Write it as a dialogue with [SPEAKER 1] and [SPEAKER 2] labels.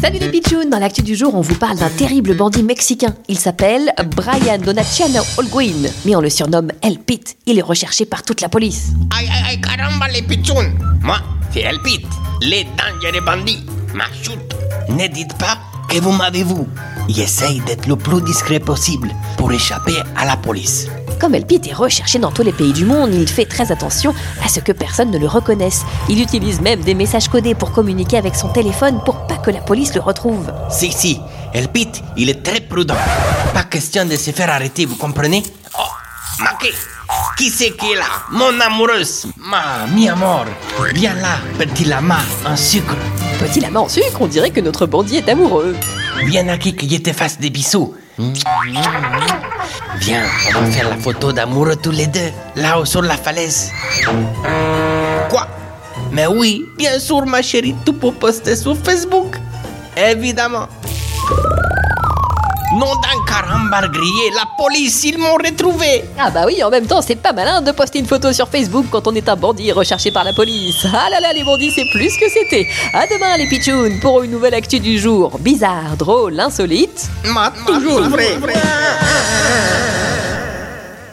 [SPEAKER 1] Salut les pitchouns Dans l'actu du jour, on vous parle d'un terrible bandit mexicain. Il s'appelle Brian Donaciano Holguin, mais on le surnomme El Pit. Il est recherché par toute la police.
[SPEAKER 2] Aïe aïe aïe caramba les pitchouns Moi, c'est El Pit, les dangereux bandits. Ma chute, ne dites pas que vous m'avez vu. Et essaye d'être le plus discret possible pour échapper à la police.
[SPEAKER 1] Comme El Pit est recherché dans tous les pays du monde, il fait très attention à ce que personne ne le reconnaisse. Il utilise même des messages codés pour communiquer avec son téléphone pour pas que la police le retrouve.
[SPEAKER 2] Si, si, El Pit, il est très prudent. Pas question de se faire arrêter, vous comprenez? Oh, Maquet Qui c'est qui est là? Mon amoureuse Ma, mi amor Viens là, petit lama, un sucre.
[SPEAKER 1] Petit lama en sucre, on dirait que notre bandit est amoureux.
[SPEAKER 2] Viens aquí que je te fasse des bisous. Viens, on va faire la photo d'amoureux tous les deux, là-haut sur la falaise. Quoi? Mais oui, bien sûr, ma chérie, tout pour poster sur Facebook. Évidemment. Non d'un carambar grillé, la police, ils m'ont retrouvé.
[SPEAKER 1] Ah bah oui, en même temps, c'est pas malin de poster une photo sur Facebook quand on est un bandit recherché par la police. Ah là là, les bandits, c'est plus que c'était. À demain, les pitchouns, pour une nouvelle actu du jour. Bizarre, drôle, insolite.
[SPEAKER 2] Ma, toujours vrai.